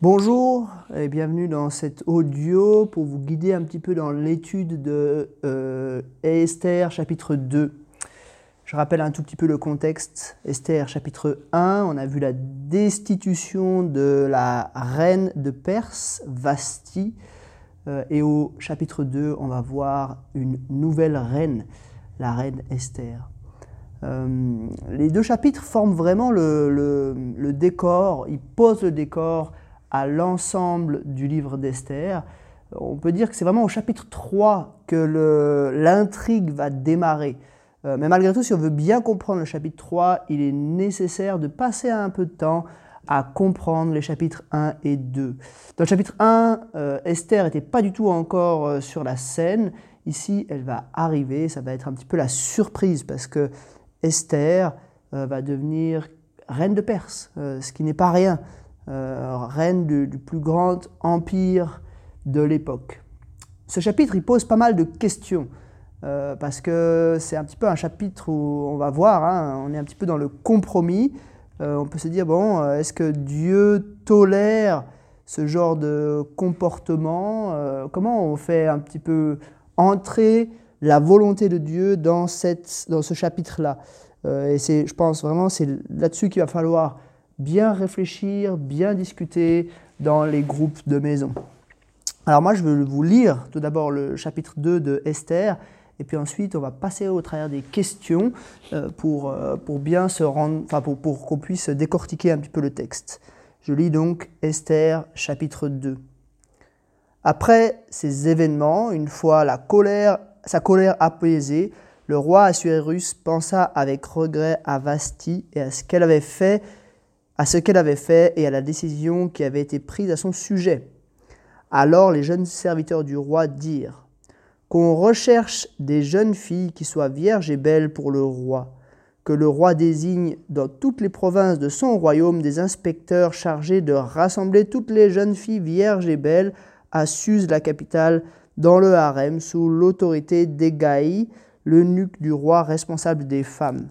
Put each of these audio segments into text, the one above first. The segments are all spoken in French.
Bonjour et bienvenue dans cet audio pour vous guider un petit peu dans l'étude de euh, Esther chapitre 2. Je rappelle un tout petit peu le contexte. Esther chapitre 1, on a vu la destitution de la reine de Perse, Vasti. Euh, et au chapitre 2, on va voir une nouvelle reine, la reine Esther. Euh, les deux chapitres forment vraiment le, le décor, ils posent le décor à l'ensemble du livre d'Esther. On peut dire que c'est vraiment au chapitre 3 que l'intrigue va démarrer. Euh, mais malgré tout, si on veut bien comprendre le chapitre 3, il est nécessaire de passer un peu de temps à comprendre les chapitres 1 et 2. Dans le chapitre 1, euh, Esther n'était pas du tout encore euh, sur la scène. Ici, elle va arriver, ça va être un petit peu la surprise parce que Esther va devenir reine de Perse, ce qui n'est pas rien. Euh, reine du, plus grand empire de l'époque. Ce chapitre, il pose pas mal de questions, euh, parce que c'est un petit peu un chapitre où on va voir, hein, on est un petit peu dans le compromis. Euh, on peut se dire, bon, est-ce que Dieu tolère ce genre de comportement Comment on fait un petit peu entrer la volonté de Dieu dans, cette, dans ce chapitre-là? Et c'est, je pense vraiment, c'est là-dessus qu'il va falloir bien réfléchir, bien discuter dans les groupes de maison. Alors moi, je vais vous lire tout d'abord le chapitre 2 de Esther, et puis ensuite, on va passer au travers des questions euh, pour, euh, pour bien se rendre, enfin pour, pour qu'on puisse décortiquer un petit peu le texte. Je lis donc Esther chapitre 2. Après ces événements, une fois la colère, sa colère apaisée, le roi Assuérus pensa avec regret à Vasti et à ce qu'elle avait fait à ce qu'elle avait fait et à la décision qui avait été prise à son sujet. Alors les jeunes serviteurs du roi dirent qu'on recherche des jeunes filles qui soient vierges et belles pour le roi, que le roi désigne dans toutes les provinces de son royaume des inspecteurs chargés de rassembler toutes les jeunes filles vierges et belles à Suse, la capitale, dans le harem, sous l'autorité d'Egaï, l'eunuque du roi responsable des femmes.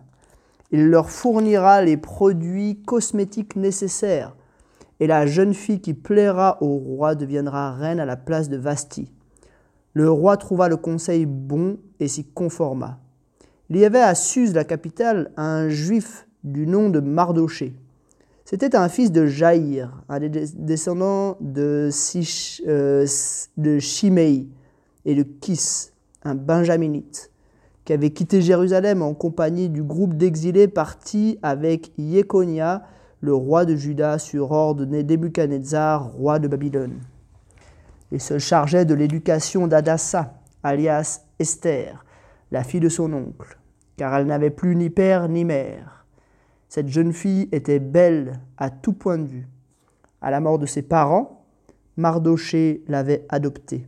Il leur fournira les produits cosmétiques nécessaires, et la jeune fille qui plaira au roi deviendra reine à la place de Vasti. Le roi trouva le conseil bon et s'y conforma. Il y avait à Suse, la capitale, un juif du nom de Mardoché. C'était un fils de Jaïr, un des descendants de, euh, de Shimei et de Kis, un benjaminite qui avait quitté Jérusalem en compagnie du groupe d'exilés partis avec Yekonia, le roi de Juda, sur ordre de Nebuchadnezzar, roi de Babylone. Il se chargeait de l'éducation d'Adassa, alias Esther, la fille de son oncle, car elle n'avait plus ni père ni mère. Cette jeune fille était belle à tout point de vue. À la mort de ses parents, Mardoché l'avait adoptée.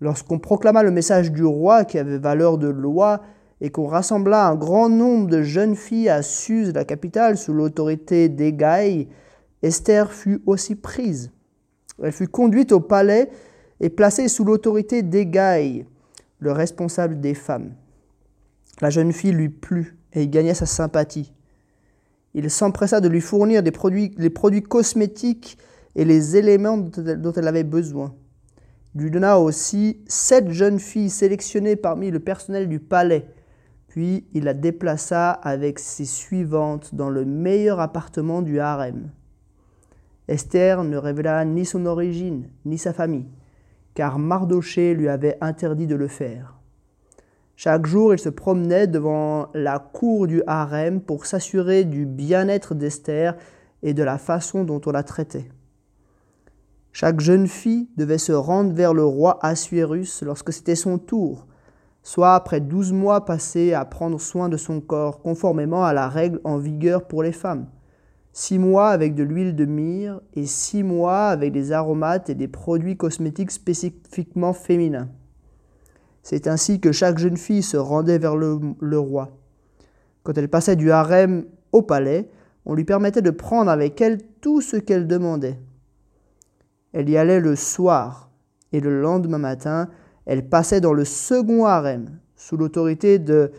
Lorsqu'on proclama le message du roi qui avait valeur de loi et qu'on rassembla un grand nombre de jeunes filles à Suse, la capitale, sous l'autorité d'Egaï, Esther fut aussi prise. Elle fut conduite au palais et placée sous l'autorité d'Egaï, le responsable des femmes. La jeune fille lui plut et il gagna sa sympathie. Il s'empressa de lui fournir les produits cosmétiques et les éléments dont elle avait besoin lui donna aussi sept jeunes filles sélectionnées parmi le personnel du palais. Puis il la déplaça avec ses suivantes dans le meilleur appartement du harem. Esther ne révéla ni son origine, ni sa famille, car Mardoché lui avait interdit de le faire. Chaque jour, il se promenait devant la cour du harem pour s'assurer du bien-être d'Esther et de la façon dont on la traitait. Chaque jeune fille devait se rendre vers le roi Assuérus lorsque c'était son tour, soit après douze mois passés à prendre soin de son corps, conformément à la règle en vigueur pour les femmes. Six mois avec de l'huile de myrrhe et six mois avec des aromates et des produits cosmétiques spécifiquement féminins. C'est ainsi que chaque jeune fille se rendait vers le, le roi. Quand elle passait du harem au palais, on lui permettait de prendre avec elle tout ce qu'elle demandait. Elle y allait le soir, et le lendemain matin, elle passait dans le second harem, sous l'autorité de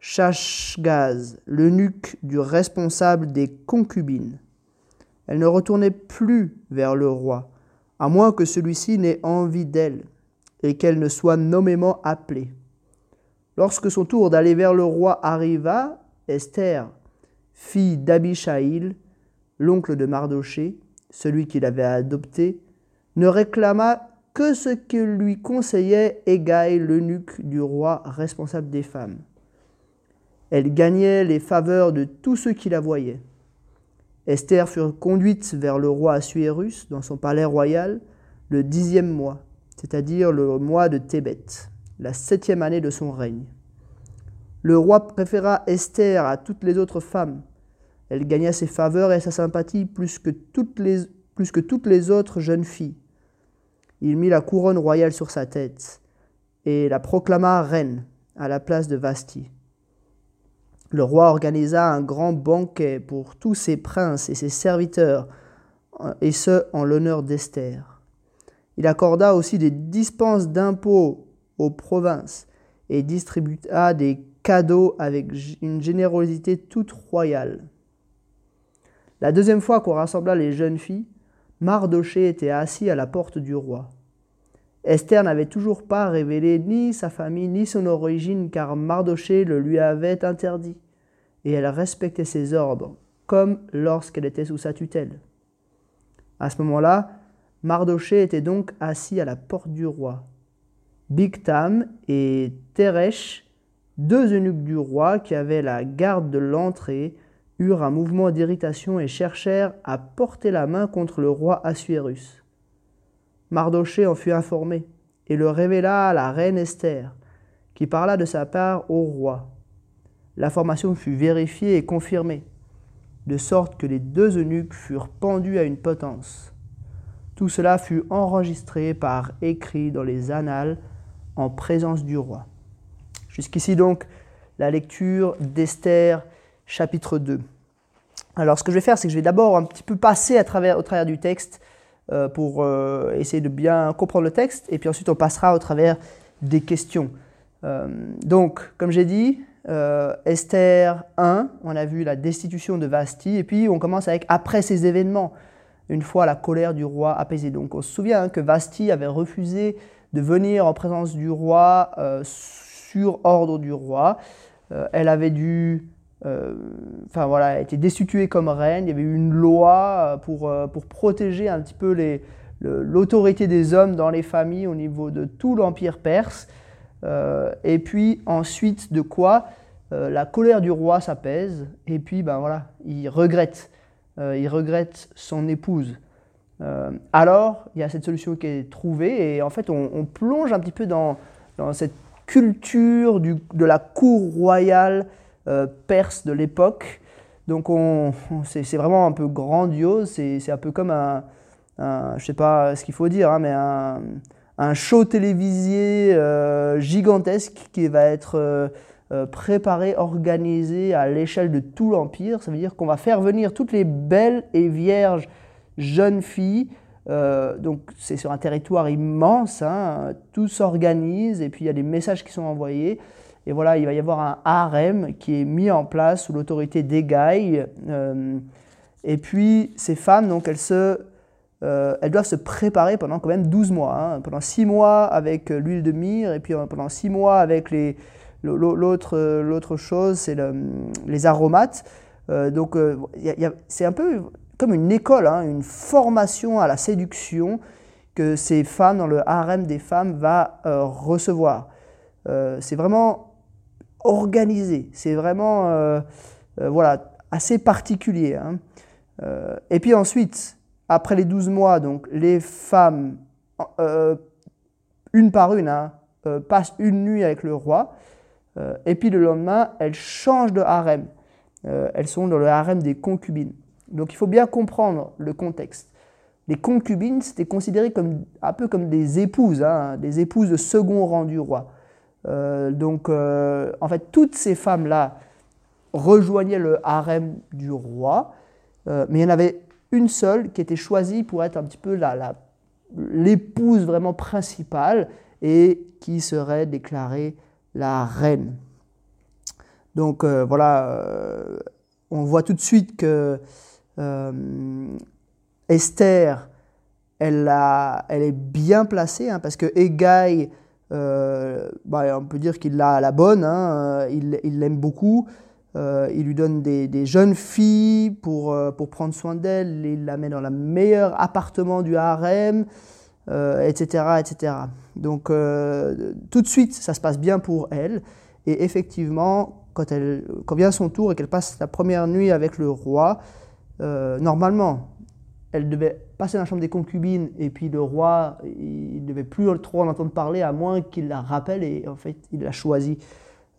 Shashgaz, l'eunuque du responsable des concubines. Elle ne retournait plus vers le roi, à moins que celui-ci n'ait envie d'elle et qu'elle ne soit nommément appelée. Lorsque son tour d'aller vers le roi arriva, Esther, fille d'Abishaïl, l'oncle de Mardoché, celui qui l'avait adopté, ne réclama que ce que lui conseillait Égaï, l'eunuque du roi responsable des femmes. Elle gagnait les faveurs de tous ceux qui la voyaient. Esther fut conduite vers le roi Assuérus dans son palais royal le dixième mois, c'est-à-dire le mois de Tébet, la septième année de son règne. Le roi préféra Esther à toutes les autres femmes. Elle gagna ses faveurs et sa sympathie plus que toutes les, plus que toutes les autres jeunes filles. Il mit la couronne royale sur sa tête et la proclama reine à la place de Vasti. Le roi organisa un grand banquet pour tous ses princes et ses serviteurs, et ce en l'honneur d'Esther. Il accorda aussi des dispenses d'impôts aux provinces et distribua des cadeaux avec une générosité toute royale. La deuxième fois qu'on rassembla les jeunes filles, Mardoché était assis à la porte du roi. Esther n'avait toujours pas révélé ni sa famille ni son origine car Mardoché le lui avait interdit, et elle respectait ses ordres, comme lorsqu'elle était sous sa tutelle. À ce moment-là, Mardoché était donc assis à la porte du roi. Bigtam et Teresh, deux eunuques du roi qui avaient la garde de l'entrée, eurent un mouvement d'irritation et cherchèrent à porter la main contre le roi Assuérus. Mardoché en fut informé et le révéla à la reine Esther, qui parla de sa part au roi. L'information fut vérifiée et confirmée, de sorte que les deux eunuques furent pendus à une potence. Tout cela fut enregistré par écrit dans les annales en présence du roi. Jusqu'ici donc la lecture d'Esther chapitre 2. Alors ce que je vais faire, c'est que je vais d'abord un petit peu passer au travers du texte euh, pour euh, essayer de bien comprendre le texte, et puis ensuite on passera au travers des questions. Euh, donc, comme j'ai dit, Esther 1, on a vu la destitution de Vasti, et puis on commence avec après ces événements une fois la colère du roi apaisée. Donc on se souvient hein, que Vasti avait refusé de venir en présence du roi sur ordre du roi. Elle avait dû, enfin voilà, été destituée comme reine. Il y avait eu une loi pour, pour protéger un petit peu l'autorité des hommes dans les familles au niveau de tout l'empire perse. et puis ensuite de quoi la colère du roi s'apaise et puis ben voilà, il regrette euh, il regrette son épouse. Euh, alors, il y a cette solution qui est trouvée et en fait, on, plonge un petit peu dans, cette culture de la cour royale euh, perse de l'époque. Donc, c'est vraiment un peu grandiose. C'est un peu comme un, je sais pas ce qu'il faut dire, hein, mais un, show télévisé gigantesque qui va être euh, préparé, organisé à l'échelle de tout l'Empire. Ça veut dire qu'on va faire venir toutes les belles et vierges jeunes filles. Euh, donc c'est sur un territoire immense, hein, tout s'organise et puis il y a des messages qui sont envoyés. Et voilà, il va y avoir un harem qui est mis en place sous l'autorité d'Egaï. Euh, et puis ces femmes, donc elles, se, elles doivent se préparer pendant quand même 12 mois. Hein. pendant 6 mois avec l'huile de myrrhe et puis pendant 6 mois avec les, L'autre chose, c'est les aromates. Euh, donc, euh, c'est un peu comme une école, hein, une formation à la séduction que ces femmes, dans le harem des femmes, va euh, recevoir. c'est vraiment organisé, c'est vraiment voilà, assez particulier. Hein. et puis ensuite, après les 12 mois, donc, les femmes, une par une, hein, passent une nuit avec le roi. Euh, et puis le lendemain, elles changent de harem. Euh, elles sont dans le harem des concubines. Donc il faut bien comprendre le contexte. Les concubines, c'était considéré comme, un peu comme des épouses, hein, des épouses de second rang du roi. Euh, donc en fait, toutes ces femmes-là rejoignaient le harem du roi, mais il y en avait une seule qui était choisie pour être un petit peu l'épouse la, vraiment principale et qui serait déclarée la reine. Donc euh, voilà, euh, on voit tout de suite que euh, Esther, elle, elle, est bien placée, hein, parce que Egaï, euh, bah, on peut dire qu'il l'a à la bonne, hein, il l'aime beaucoup. il lui donne des, jeunes filles pour, pour prendre soin d'elle, il la met dans le meilleur appartement du harem, etc., etc. Donc tout de suite, ça se passe bien pour elle. Et effectivement, quand, elle, quand vient son tour et qu'elle passe la première nuit avec le roi, euh, normalement, elle devait passer dans la chambre des concubines et puis le roi, il ne devait plus trop en entendre parler à moins qu'il la rappelle et en fait, il l'a choisie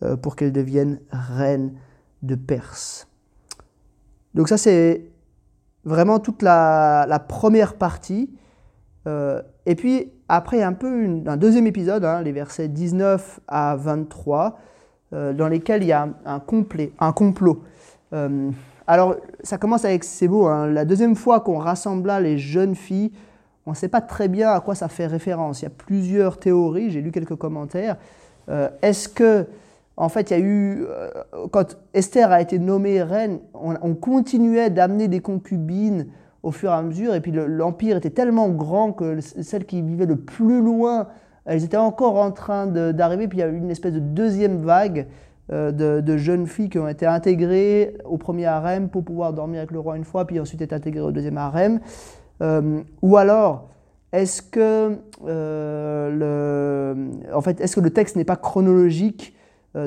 euh, pour qu'elle devienne reine de Perse. Donc ça, c'est vraiment toute la, première partie. Euh, et puis après, un peu un deuxième épisode, hein, les versets 19 à 23, dans lesquels il y a un complot. Alors, ça commence avec, c'est beau, hein. la deuxième fois qu'on rassembla les jeunes filles, on ne sait pas très bien à quoi ça fait référence. Il y a plusieurs théories, j'ai lu quelques commentaires. Euh, est-ce que, en fait, il y a eu, euh, quand Esther a été nommée reine, on, continuait d'amener des concubines au fur et à mesure, et puis l'empire était tellement grand que celles qui vivaient le plus loin, elles étaient encore en train d'arriver, puis il y a eu une espèce de deuxième vague. Euh, de, jeunes filles qui ont été intégrées au premier harem pour pouvoir dormir avec le roi une fois, puis ensuite être intégrées au deuxième harem. Euh, ou alors, est-ce que, euh, le, en fait, est-ce que le texte n'est pas chronologique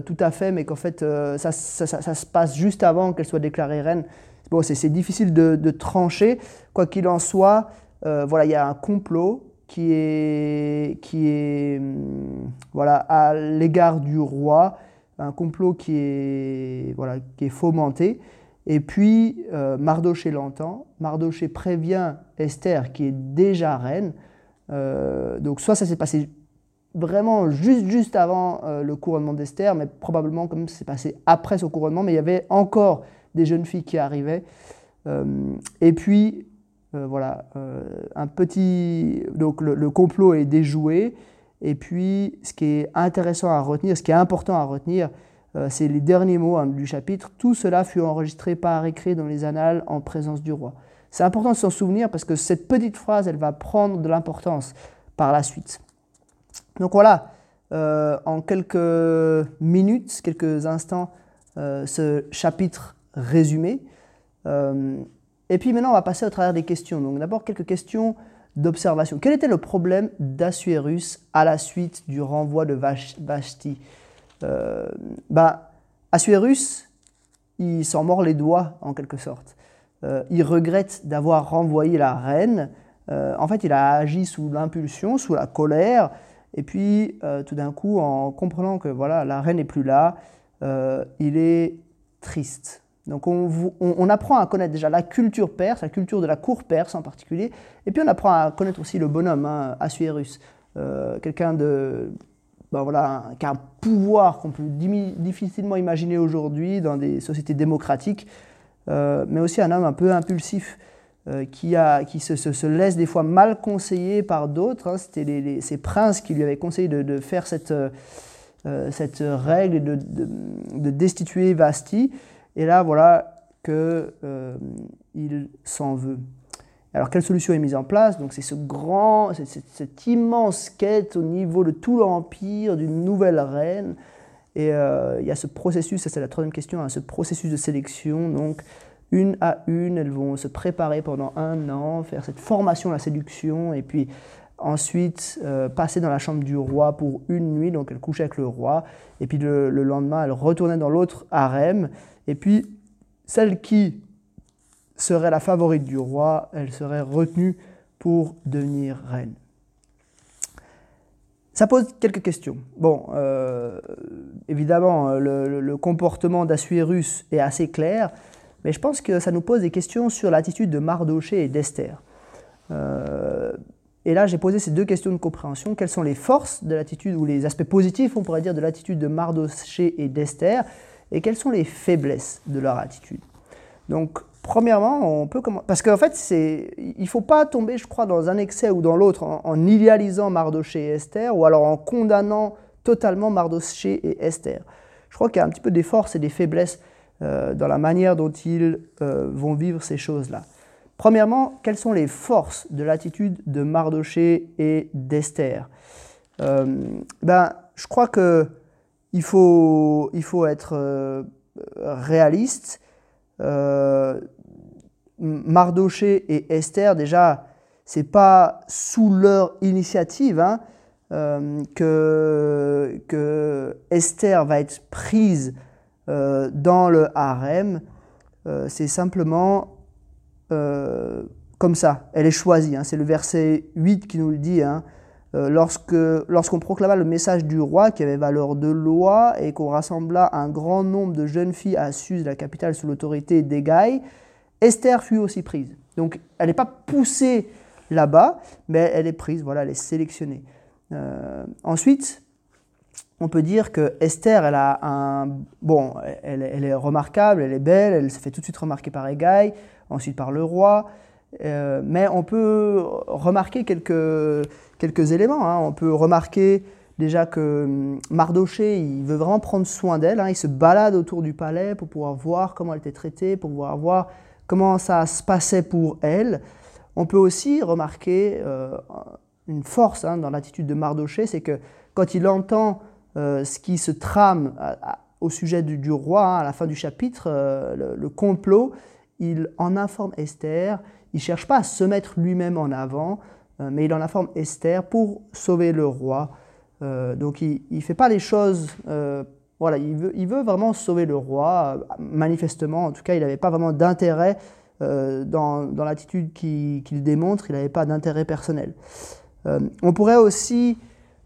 tout à fait, mais qu'en fait, ça, se passe juste avant qu'elle soit déclarée reine? Bon, c'est, difficile de, trancher. Quoi qu'il en soit, voilà, il y a un complot qui est, qui est voilà, à l'égard du roi un complot qui est, voilà, qui est fomenté. Et puis euh, Mardoché l'entend, Mardoché prévient Esther qui est déjà reine. Euh, donc soit ça s'est passé vraiment juste, juste avant euh, le couronnement d'Esther, mais probablement comme c'est passé après son couronnement, mais il y avait encore des jeunes filles qui arrivaient. et puis voilà, un petit... Donc le complot est déjoué. Et puis, ce qui est intéressant à retenir, ce qui est important à retenir, euh, c'est les derniers mots hein, du chapitre. Tout cela fut enregistré par écrit dans les annales en présence du roi. C'est important de s'en souvenir parce que cette petite phrase, elle va prendre de l'importance par la suite. Donc voilà, euh, en quelques minutes, quelques instants, euh, ce chapitre résumé. et puis maintenant, on va passer au travers des questions. Donc d'abord, quelques questions d'observation. Quel était le problème d'Assuérus à la suite du renvoi de Vashti? Euh, bah, Assuérus, il s'en mord les doigts en quelque sorte. Euh, il regrette d'avoir renvoyé la reine. Euh, en fait, il a agi sous l'impulsion, sous la colère, et puis tout d'un coup, en comprenant que voilà, la reine n'est plus là, il est triste. Donc on, apprend à connaître déjà la culture perse, la culture de la cour perse en particulier, et puis on apprend à connaître aussi le bonhomme, hein, Assuérus, euh, quelqu'un de, ben voilà, qui a un pouvoir qu'on peut difficilement imaginer aujourd'hui dans des sociétés démocratiques, euh, mais aussi un homme un peu impulsif, euh, qui, a, qui se, laisse des fois mal conseiller par d'autres. Hein. C'était ces princes qui lui avaient conseillé de, faire cette, cette règle de, de destituer Vasti. Et là, voilà qu'il euh, s'en veut. Alors, quelle solution est mise en place? Donc, c'est ce grand, cette, immense quête au niveau de tout l'empire d'une nouvelle reine. Et euh, il y a ce processus, ça c'est la troisième question, hein, ce processus de sélection. Donc, une à une, elles vont se préparer pendant un an, faire cette formation à la séduction, et puis ensuite euh, passer dans la chambre du roi pour une nuit. Donc, elles couchaient avec le roi, et puis le, le lendemain, elles retournaient dans l'autre harem. Et puis, celle qui serait la favorite du roi, elle serait retenue pour devenir reine. Ça pose quelques questions. Bon, euh, évidemment, le, comportement d'Assuérus est assez clair, mais je pense que ça nous pose des questions sur l'attitude de Mardoché et d'Esther. Euh, et là, j'ai posé ces deux questions de compréhension. Quelles sont les forces de l'attitude, ou les aspects positifs, on pourrait dire, de l'attitude de Mardoché et d'Esther? Et quelles sont les faiblesses de leur attitude? Donc, premièrement, on peut commencer. Parce qu'en fait, il ne faut pas tomber, je crois, dans un excès ou dans l'autre en, idéalisant Mardoché et Esther ou alors en condamnant totalement Mardoché et Esther. Je crois qu'il y a un petit peu des forces et des faiblesses euh, dans la manière dont ils euh, vont vivre ces choses-là. Premièrement, quelles sont les forces de l'attitude de Mardoché et d'Esther? Ben, Je crois que il faut, il faut être réaliste. Mardoché et Esther, déjà, c'est pas sous leur initiative hein, euh, que, que, Esther va être prise euh, dans le harem. Euh, c'est simplement comme ça. Elle est choisie. Hein. C'est le verset 8 qui nous le dit. Hein. Lorsque, lorsqu'on proclama le message du roi qui avait valeur de loi et qu'on rassembla un grand nombre de jeunes filles à Suse, la capitale, sous l'autorité d'Egaï, Esther fut aussi prise. Donc elle n'est pas poussée là-bas, mais elle est prise, voilà, elle est sélectionnée. Euh, ensuite, on peut dire que Esther, elle a un bon, elle, est remarquable, elle est belle, elle se fait tout de suite remarquer par Egaï, ensuite par le roi. Euh, mais on peut remarquer quelques, quelques éléments. Hein. On peut remarquer déjà que hum, Mardoché, il veut vraiment prendre soin d'elle. Hein. Il se balade autour du palais pour pouvoir voir comment elle était traitée, pour pouvoir voir comment ça se passait pour elle. On peut aussi remarquer euh, une force hein, dans l'attitude de Mardoché, c'est que quand il entend euh, ce qui se trame au sujet du, roi, à la fin du chapitre, le, complot, il en informe Esther. Il cherche pas à se mettre lui-même en avant, mais il en informe Esther pour sauver le roi. donc il ne fait pas les choses voilà, il veut, vraiment sauver le roi. Manifestement, en tout cas, il n'avait pas vraiment d'intérêt euh, dans, l'attitude qu'il démontre, il n'avait pas d'intérêt personnel. Euh, on pourrait aussi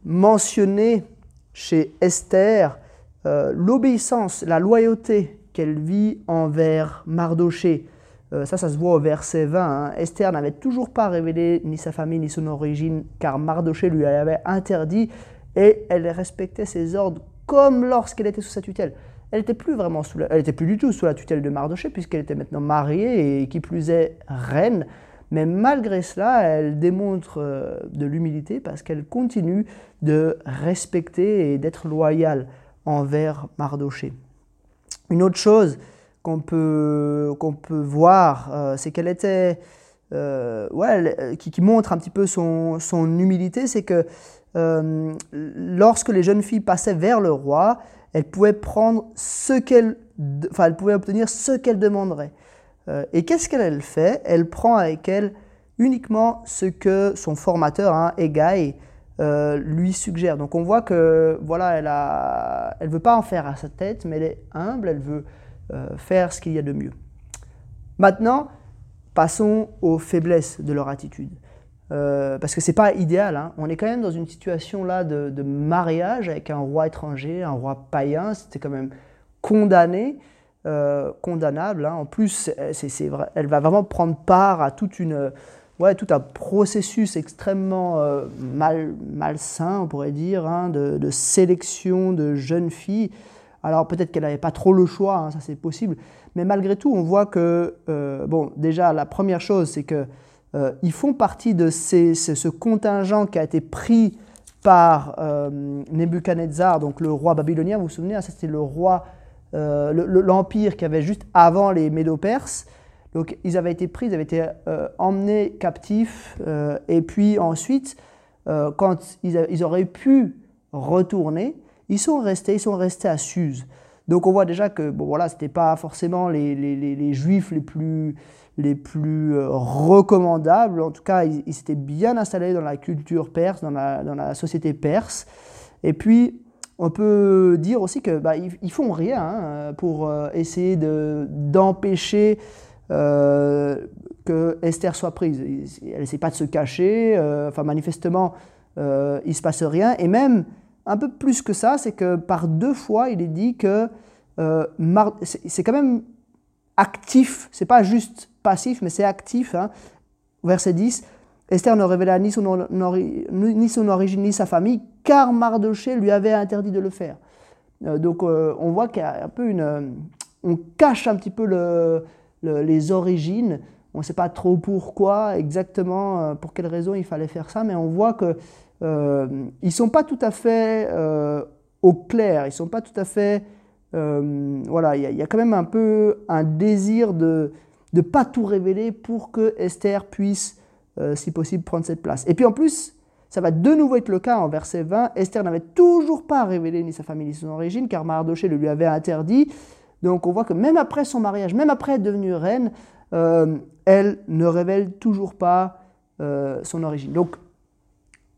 mentionner chez Esther euh, l'obéissance, la loyauté qu'elle vit envers Mardoché. Ça, ça se voit au verset 20. Hein. Esther n'avait toujours pas révélé ni sa famille ni son origine, car Mardoché lui avait interdit, et elle respectait ses ordres comme lorsqu'elle était sous sa tutelle. Elle n'était plus vraiment sous elle était plus du tout sous la tutelle de Mardoché puisqu'elle était maintenant mariée et qui plus est reine. Mais malgré cela, elle démontre euh, de l'humilité parce qu'elle continue de respecter et d'être loyale envers Mardoché. Une autre chose qu'on peut, peut voir, euh, c'est qu'elle était, euh, ouais, qui, qui, montre un petit peu son, son humilité, c'est que euh, lorsque les jeunes filles passaient vers le roi, elles pouvaient prendre ce enfin, obtenir ce qu'elles demanderaient. Euh, et qu'est-ce qu'elle fait? Elle prend avec elle uniquement ce que son formateur, hein, euh, lui suggère. Donc on voit que voilà, elle a, elle veut pas en faire à sa tête, mais elle est humble, elle veut faire ce qu'il y a de mieux. Maintenant, passons aux faiblesses de leur attitude. Euh, parce que c'est pas idéal. Hein. On est quand même dans une situation là de, mariage avec un roi étranger, un roi païen. C'était quand même condamné, euh, condamnable. Hein. En plus, c'est, vrai, elle va vraiment prendre part à toute une, ouais, tout un processus extrêmement euh, mal, malsain, on pourrait dire, hein, de, sélection de jeunes filles. Alors peut-être qu'elle n'avait pas trop le choix, ça c'est possible. Mais malgré tout, on voit que, bon, déjà la première chose, c'est que euh, ils font partie de ce contingent qui a été pris par euh, Nebuchadnezzar, donc le roi babylonien. Vous vous souvenez, hein, c'était le roi, euh, l'empire qui avait juste avant les Médo-Perses. Donc ils avaient été pris, ils avaient été emmenés captifs, et puis ensuite, quand ils, auraient pu retourner, ils sont restés, ils sont restés à Suse. Donc on voit déjà que bon voilà, c'était pas forcément les, les, les, juifs les plus les plus euh, recommandables. En tout cas, ils, s'étaient bien installés dans la culture perse, dans la, dans la, société perse. Et puis, on peut dire aussi que bah, ils, font rien hein, pour euh, essayer d'empêcher euh, que Esther soit prise. Elle n'essaie pas de se cacher. enfin, manifestement, il se passe rien. Et même un peu plus que ça, c'est que par deux fois, il est dit que c'est quand même actif. C'est pas juste passif, mais c'est actif. Hein. Verset 10, Esther ne révéla ni son, origine ni sa famille, car Mardoché lui avait interdit de le faire. Euh, donc euh, on voit qu'il y a un peu une... Euh, on cache un petit peu le, les origines. On ne sait pas trop pourquoi exactement, pour quelle raison il fallait faire ça, mais on voit que ils ne sont pas tout à fait au clair, ils ne sont pas tout à fait... voilà, il y, a quand même un peu un désir de, ne pas tout révéler pour que Esther puisse, euh, si possible, prendre cette place. Et puis en plus, ça va de nouveau être le cas en verset 20. Esther n'avait toujours pas révélé ni sa famille ni son origine, car Mardoché le lui avait interdit. Donc on voit que même après son mariage, même après être devenue reine, euh, elle ne révèle toujours pas euh, son origine. Donc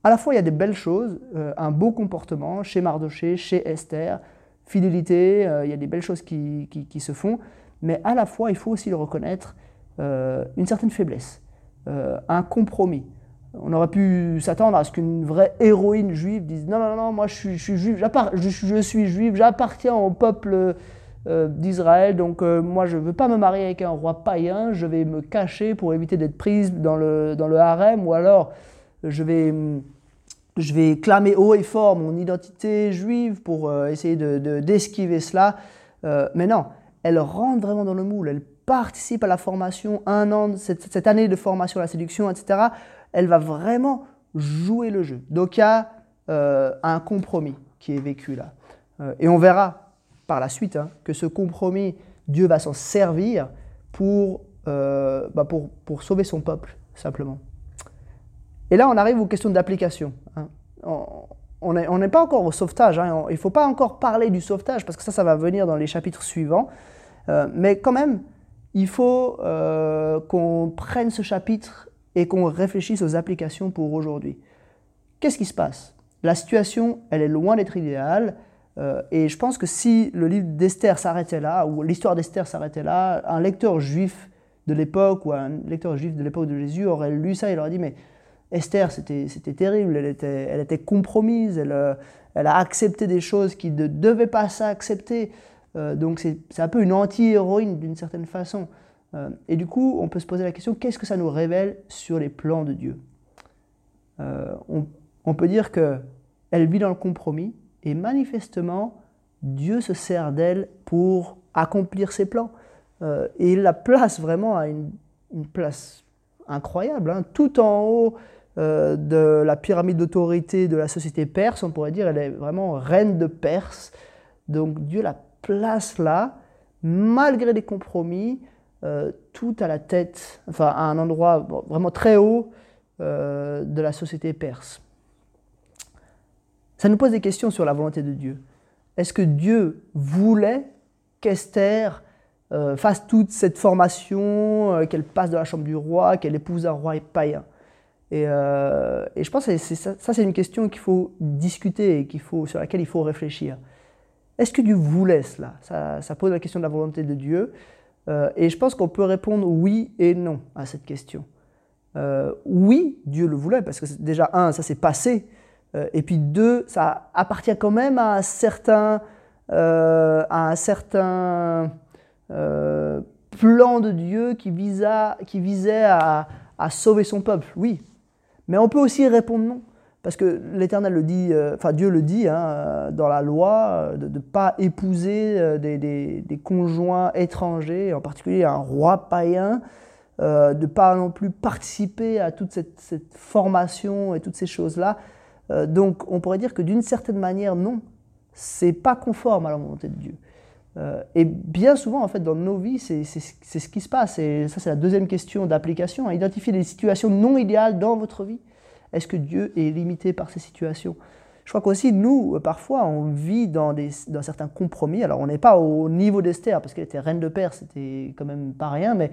à la fois il y a des belles choses, un beau comportement chez Mardoché, chez Esther, fidélité, il y a des belles choses qui, qui se font, mais à la fois, il faut aussi le reconnaître, euh, une certaine faiblesse, euh, un compromis. On aurait pu s'attendre à ce qu'une vraie héroïne juive dise non, non, non, moi je suis, je suis je, suis juive, j'appartiens au peuple euh, d'Israël, donc moi je ne veux pas me marier avec un roi païen, je vais me cacher pour éviter d'être prise dans le, dans le harem, ou alors je vais, je vais clamer haut et fort mon identité juive pour essayer d'esquiver de, cela. mais non, elle rentre vraiment dans le moule, elle participe à la formation, un an, cette, année de formation à la séduction, etc. Elle va vraiment jouer le jeu. Donc il y a euh, un compromis qui est vécu là. Euh, et on verra par la suite hein, que ce compromis, Dieu va s'en servir pour, euh, bah, pour, pour, sauver son peuple, simplement. Et là, on arrive aux questions d'application. Hein on n'est pas encore au sauvetage. Hein. Il ne faut pas encore parler du sauvetage parce que ça, ça va venir dans les chapitres suivants. Euh, mais quand même, il faut euh, qu'on prenne ce chapitre et qu'on réfléchisse aux applications pour aujourd'hui. Qu'est-ce qui se passe? La situation, elle est loin d'être idéale. Euh, et je pense que si le livre d'Esther s'arrêtait là, ou l'histoire d'Esther s'arrêtait là, un lecteur juif de l'époque, ou un lecteur juif de l'époque de Jésus aurait lu ça et aurait dit, mais Esther, c'était terrible, elle était, elle était compromise, elle, euh, elle, a accepté des choses qui ne devaient pas s'accepter. Euh, donc c'est un peu une anti-héroïne d'une certaine façon. Euh, et du coup, on peut se poser la question, qu'est-ce que ça nous révèle sur les plans de Dieu? On, on, peut dire qu'elle vit dans le compromis, et manifestement, Dieu se sert d'elle pour accomplir ses plans. et il la place vraiment à une, une place incroyable, hein. tout en haut euh, de la pyramide d'autorité de la société perse, on pourrait dire, elle est vraiment reine de Perse. Donc Dieu la place là, malgré les compromis, euh, tout à la tête, enfin à un endroit vraiment très haut euh, de la société perse. Ça nous pose des questions sur la volonté de Dieu. Est-ce que Dieu voulait qu'Esther fasse toute cette formation, qu'elle passe de la chambre du roi, qu'elle épouse un roi païen euh, et, je pense que ça, c'est une question qu'il faut discuter et qu'il faut, sur laquelle il faut réfléchir. Est-ce que Dieu voulait cela ça, pose la question de la volonté de Dieu. Euh, et je pense qu'on peut répondre oui et non à cette question. Euh, oui, Dieu le voulait, parce que déjà, un, ça s'est passé. et puis deux, ça appartient quand même à un à un certain plan de Dieu qui, qui visait à, sauver son peuple. Oui, mais on peut aussi répondre non. Parce que l'Éternel le dit, euh, enfin Dieu le dit hein, euh, dans la loi, euh, de ne pas épouser des, conjoints étrangers, en particulier un roi païen, de ne pas non plus participer à toute cette, formation et toutes ces choses-là. donc on pourrait dire que d'une certaine manière, non, c'est pas conforme à la volonté de Dieu. Euh, et bien souvent, en fait, dans nos vies, c'est ce qui se passe. Et ça, c'est la deuxième question d'application. Identifier des situations non idéales dans votre vie. Est-ce que Dieu est limité par ces situations? Je crois qu'aussi, nous, parfois, on vit dans, des, dans certains compromis. Alors, on n'est pas au niveau d'Esther, parce qu'elle était reine de Perse, c'était quand même pas rien. Mais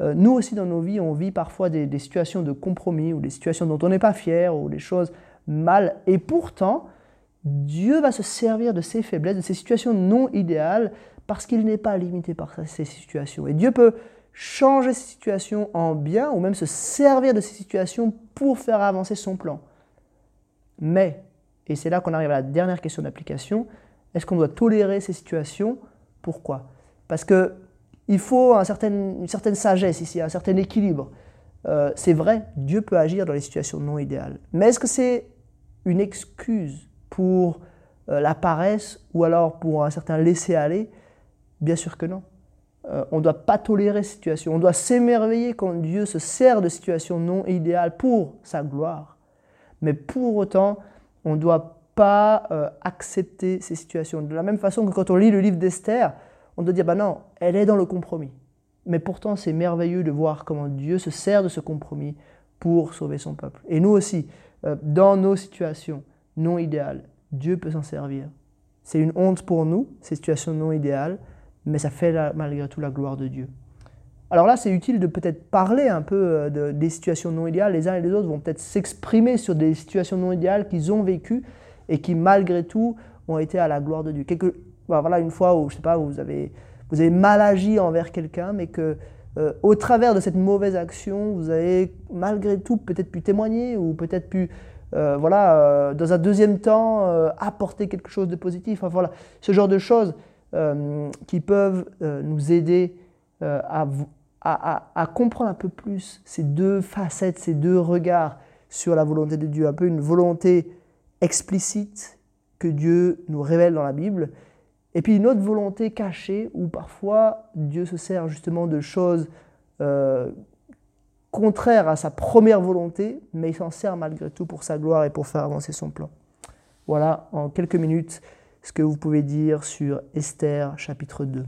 euh, nous aussi, dans nos vies, on vit parfois des, des situations de compromis, ou des situations dont on n'est pas fier, ou des choses mal. Et pourtant, Dieu va se servir de ses faiblesses, de ces situations non idéales, parce qu'il n'est pas limité par ces situations. Et Dieu peut changer ces situations en bien, ou même se servir de ces situations pour faire avancer son plan. Mais, et c'est là qu'on arrive à la dernière question d'application, est-ce qu'on doit tolérer ces situations? Pourquoi? Parce qu'il faut une certaine sagesse ici, un certain équilibre. Euh, c'est vrai, Dieu peut agir dans les situations non idéales. Mais est-ce que c'est une excuse? Pour euh, la paresse ou alors pour un certain laisser-aller? Bien sûr que non. Euh, on ne doit pas tolérer cette situation. On doit s'émerveiller quand Dieu se sert de situations non idéales pour sa gloire. Mais pour autant, on ne doit pas euh, accepter ces situations. De la même façon que quand on lit le livre d'Esther, on doit dire, bah non, elle est dans le compromis. mais pourtant c'est merveilleux de voir comment Dieu se sert de ce compromis pour sauver son peuple. Et nous aussi, dans nos situations non idéales, Dieu peut s'en servir. C'est une honte pour nous, ces situations non idéales, mais ça fait malgré tout la gloire de Dieu. Alors là, c'est utile de peut-être parler un peu euh, des situations non idéales. Les uns et les autres vont peut-être s'exprimer sur des situations non idéales qu'ils ont vécues et qui, malgré tout, ont été à la gloire de Dieu. Quelque, bah, voilà, une fois où, je sais pas, vous avez, vous avez mal agi envers quelqu'un, mais que euh, au travers de cette mauvaise action, vous avez malgré tout peut-être pu témoigner ou peut-être pu, euh, voilà, dans un deuxième temps, apporter quelque chose de positif. Voilà, ce genre de choses qui peuvent nous aider à, à, comprendre un peu plus ces deux facettes, ces deux regards sur la volonté de Dieu, un peu une volonté explicite que Dieu nous révèle dans la Bible, et puis une autre volonté cachée où parfois Dieu se sert justement de choses contraires à sa première volonté, mais il s'en sert malgré tout pour sa gloire et pour faire avancer son plan. Voilà en quelques minutes ce que vous pouvez dire sur Esther chapitre 2.